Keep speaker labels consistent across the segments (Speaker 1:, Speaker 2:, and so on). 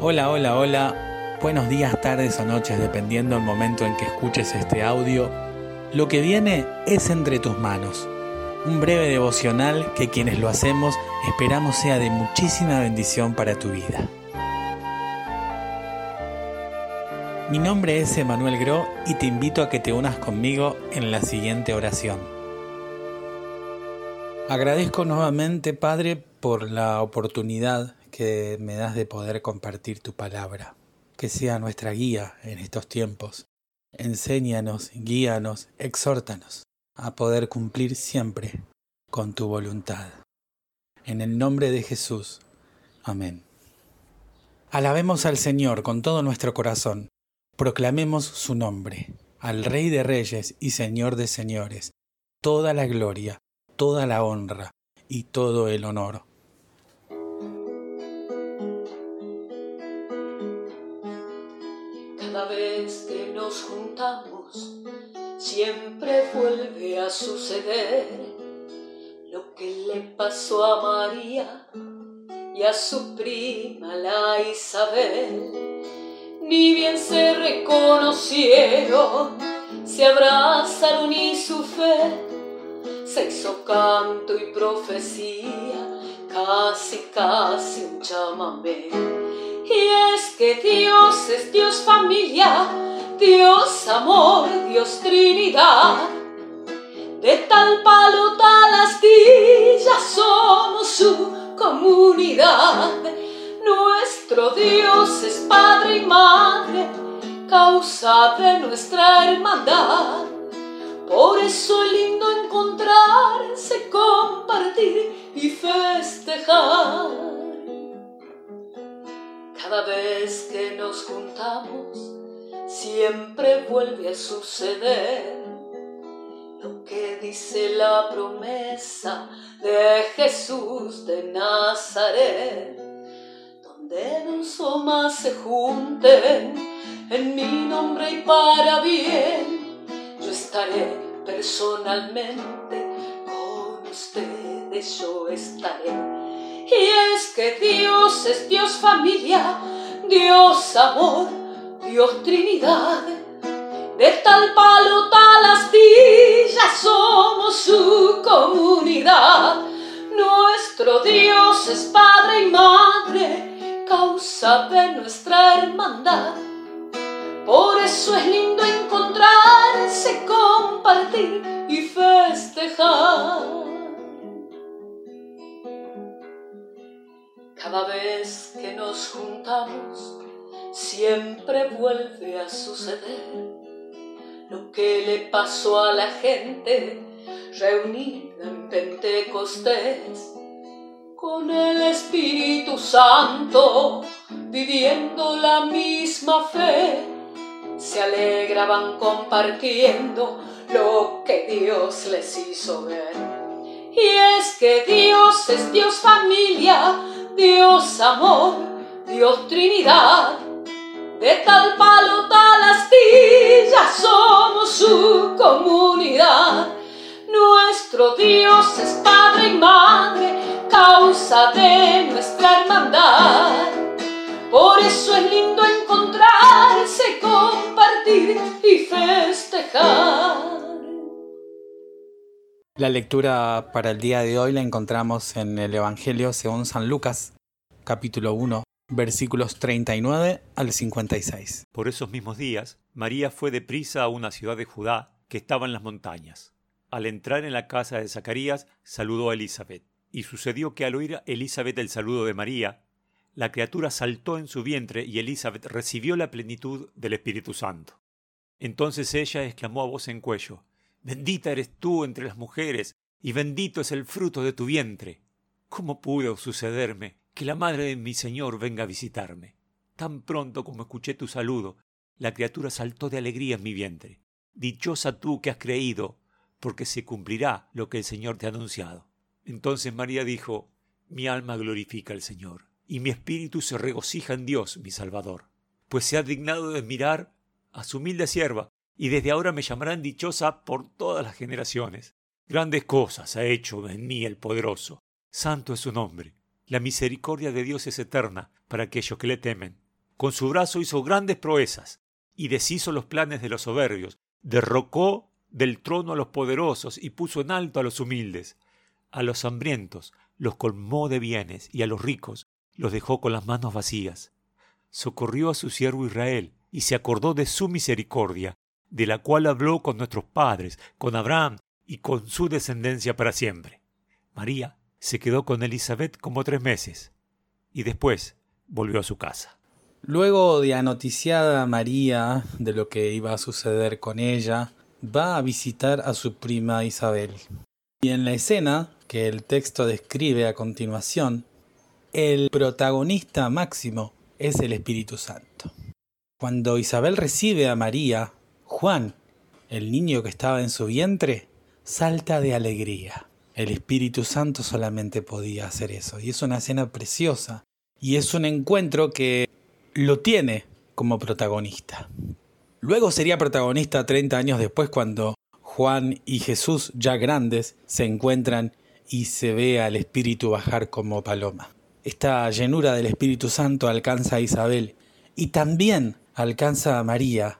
Speaker 1: Hola, hola, hola. Buenos días, tardes o noches, dependiendo del momento en que escuches este audio. Lo que viene es entre tus manos. Un breve devocional que quienes lo hacemos esperamos sea de muchísima bendición para tu vida. Mi nombre es Emanuel Gro y te invito a que te unas conmigo en la siguiente oración. Agradezco nuevamente, Padre, por la oportunidad que me das de poder compartir tu palabra, que sea nuestra guía en estos tiempos. Enséñanos, guíanos, exhórtanos a poder cumplir siempre con tu voluntad. En el nombre de Jesús. Amén. Alabemos al Señor con todo nuestro corazón. Proclamemos su nombre, al Rey de Reyes y Señor de Señores, toda la gloria, toda la honra y todo el honor
Speaker 2: nos juntamos, siempre vuelve a suceder lo que le pasó a María y a su prima la Isabel. Ni bien se reconocieron, se abrazaron y su fe se hizo canto y profecía, casi, casi un chamamé y es que Dios es Dios familia, Dios amor, Dios Trinidad. De tal palo, tal astilla somos su comunidad. Nuestro Dios es Padre y Madre, causa de nuestra hermandad. Por eso es lindo encontrarse, compartir y festejar. Cada vez que nos juntamos, siempre vuelve a suceder lo que dice la promesa de Jesús de Nazaret. Donde dos o más se junten en mi nombre y para bien, yo estaré personalmente con ustedes, yo estaré y es que Dios es Dios familia, Dios amor, Dios Trinidad. De tal palo, tal astilla somos su comunidad. Nuestro Dios es Padre y Madre, causa de nuestra hermandad. Por eso es lindo encontrarse, compartir y festejar. Cada vez que nos juntamos, siempre vuelve a suceder lo que le pasó a la gente reunida en Pentecostés, con el Espíritu Santo, viviendo la misma fe, se alegraban compartiendo lo que Dios les hizo ver. Y es que Dios es Dios familia, Dios amor, Dios Trinidad, de tal palo, tal astilla somos su comunidad. Nuestro Dios es Padre y Madre, causa de nuestra hermandad. Por eso es lindo encontrarse, compartir y festejar.
Speaker 1: La lectura para el día de hoy la encontramos en el Evangelio según San Lucas, capítulo 1, versículos 39 al 56.
Speaker 3: Por esos mismos días, María fue deprisa a una ciudad de Judá que estaba en las montañas. Al entrar en la casa de Zacarías, saludó a Elizabeth. Y sucedió que al oír Elizabeth el saludo de María, la criatura saltó en su vientre y Elizabeth recibió la plenitud del Espíritu Santo. Entonces ella exclamó a voz en cuello, Bendita eres tú entre las mujeres, y bendito es el fruto de tu vientre. ¿Cómo pudo sucederme que la madre de mi Señor venga a visitarme? Tan pronto como escuché tu saludo, la criatura saltó de alegría en mi vientre. Dichosa tú que has creído, porque se cumplirá lo que el Señor te ha anunciado. Entonces María dijo, Mi alma glorifica al Señor, y mi espíritu se regocija en Dios, mi Salvador, pues se ha dignado de mirar a su humilde sierva, y desde ahora me llamarán dichosa por todas las generaciones. Grandes cosas ha hecho en mí el poderoso. Santo es su nombre. La misericordia de Dios es eterna para aquellos que le temen. Con su brazo hizo grandes proezas y deshizo los planes de los soberbios, derrocó del trono a los poderosos y puso en alto a los humildes. A los hambrientos los colmó de bienes y a los ricos los dejó con las manos vacías. Socorrió a su siervo Israel y se acordó de su misericordia, de la cual habló con nuestros padres, con Abraham y con su descendencia para siempre. María se quedó con Elizabeth como tres meses y después volvió a su casa.
Speaker 1: Luego de anoticiada María de lo que iba a suceder con ella, va a visitar a su prima Isabel. Y en la escena que el texto describe a continuación, el protagonista máximo es el Espíritu Santo. Cuando Isabel recibe a María, Juan, el niño que estaba en su vientre, salta de alegría. El Espíritu Santo solamente podía hacer eso. Y es una escena preciosa. Y es un encuentro que lo tiene como protagonista. Luego sería protagonista 30 años después cuando Juan y Jesús, ya grandes, se encuentran y se ve al Espíritu bajar como paloma. Esta llenura del Espíritu Santo alcanza a Isabel y también alcanza a María,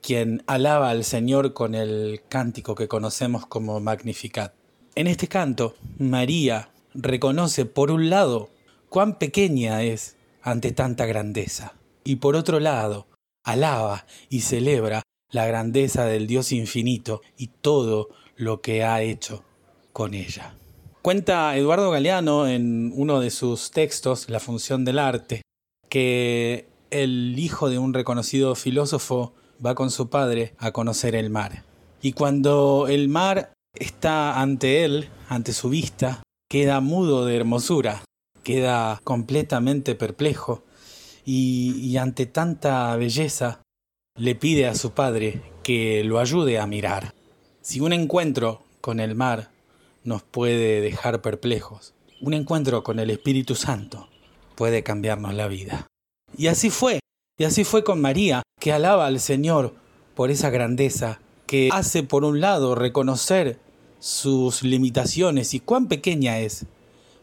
Speaker 1: quien alaba al Señor con el cántico que conocemos como Magnificat. En este canto, María reconoce por un lado cuán pequeña es ante tanta grandeza y por otro lado, alaba y celebra la grandeza del Dios infinito y todo lo que ha hecho con ella. Cuenta Eduardo Galeano en uno de sus textos, La función del arte, que el hijo de un reconocido filósofo va con su padre a conocer el mar. Y cuando el mar está ante él, ante su vista, queda mudo de hermosura, queda completamente perplejo y, ante tanta belleza le pide a su padre que lo ayude a mirar. Si un encuentro con el mar nos puede dejar perplejos, un encuentro con el Espíritu Santo puede cambiarnos la vida. Y así fue, y así fue con María, que alaba al Señor por esa grandeza, que hace por un lado reconocer sus limitaciones y cuán pequeña es,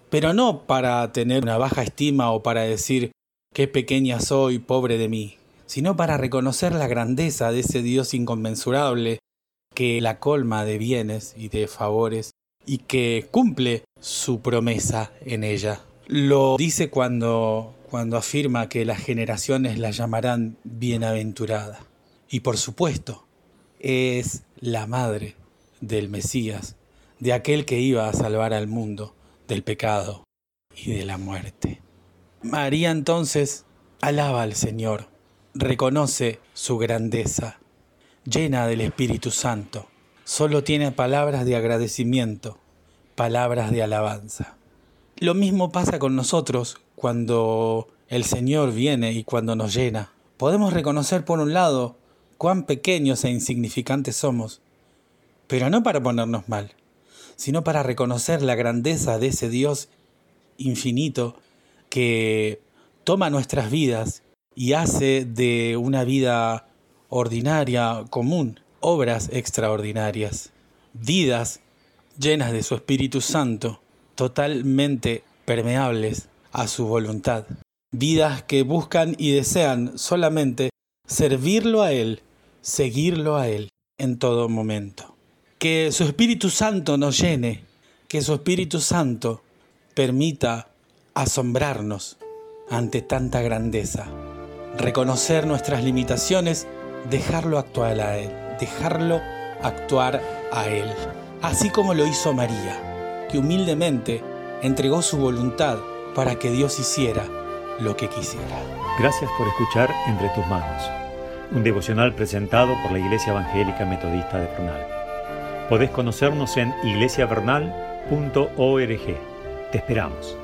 Speaker 1: pero no para tener una baja estima o para decir qué pequeña soy, pobre de mí, sino para reconocer la grandeza de ese Dios inconmensurable que la colma de bienes y de favores y que cumple su promesa en ella. Lo dice cuando, cuando afirma que las generaciones la llamarán bienaventurada. Y por supuesto, es la madre del Mesías, de aquel que iba a salvar al mundo del pecado y de la muerte. María entonces alaba al Señor, reconoce su grandeza, llena del Espíritu Santo. Solo tiene palabras de agradecimiento, palabras de alabanza. Lo mismo pasa con nosotros cuando el Señor viene y cuando nos llena. Podemos reconocer por un lado cuán pequeños e insignificantes somos, pero no para ponernos mal, sino para reconocer la grandeza de ese Dios infinito que toma nuestras vidas y hace de una vida ordinaria, común, obras extraordinarias, vidas llenas de su Espíritu Santo, totalmente permeables a su voluntad, vidas que buscan y desean solamente servirlo a Él, seguirlo a Él en todo momento. Que su Espíritu Santo nos llene, que su Espíritu Santo permita asombrarnos ante tanta grandeza, reconocer nuestras limitaciones, dejarlo actuar a Él, dejarlo actuar a Él, así como lo hizo María, que humildemente entregó su voluntad para que Dios hiciera lo que quisiera.
Speaker 3: Gracias por escuchar Entre tus manos, un devocional presentado por la Iglesia Evangélica Metodista de Prunal. Podés conocernos en iglesiavernal.org. Te esperamos.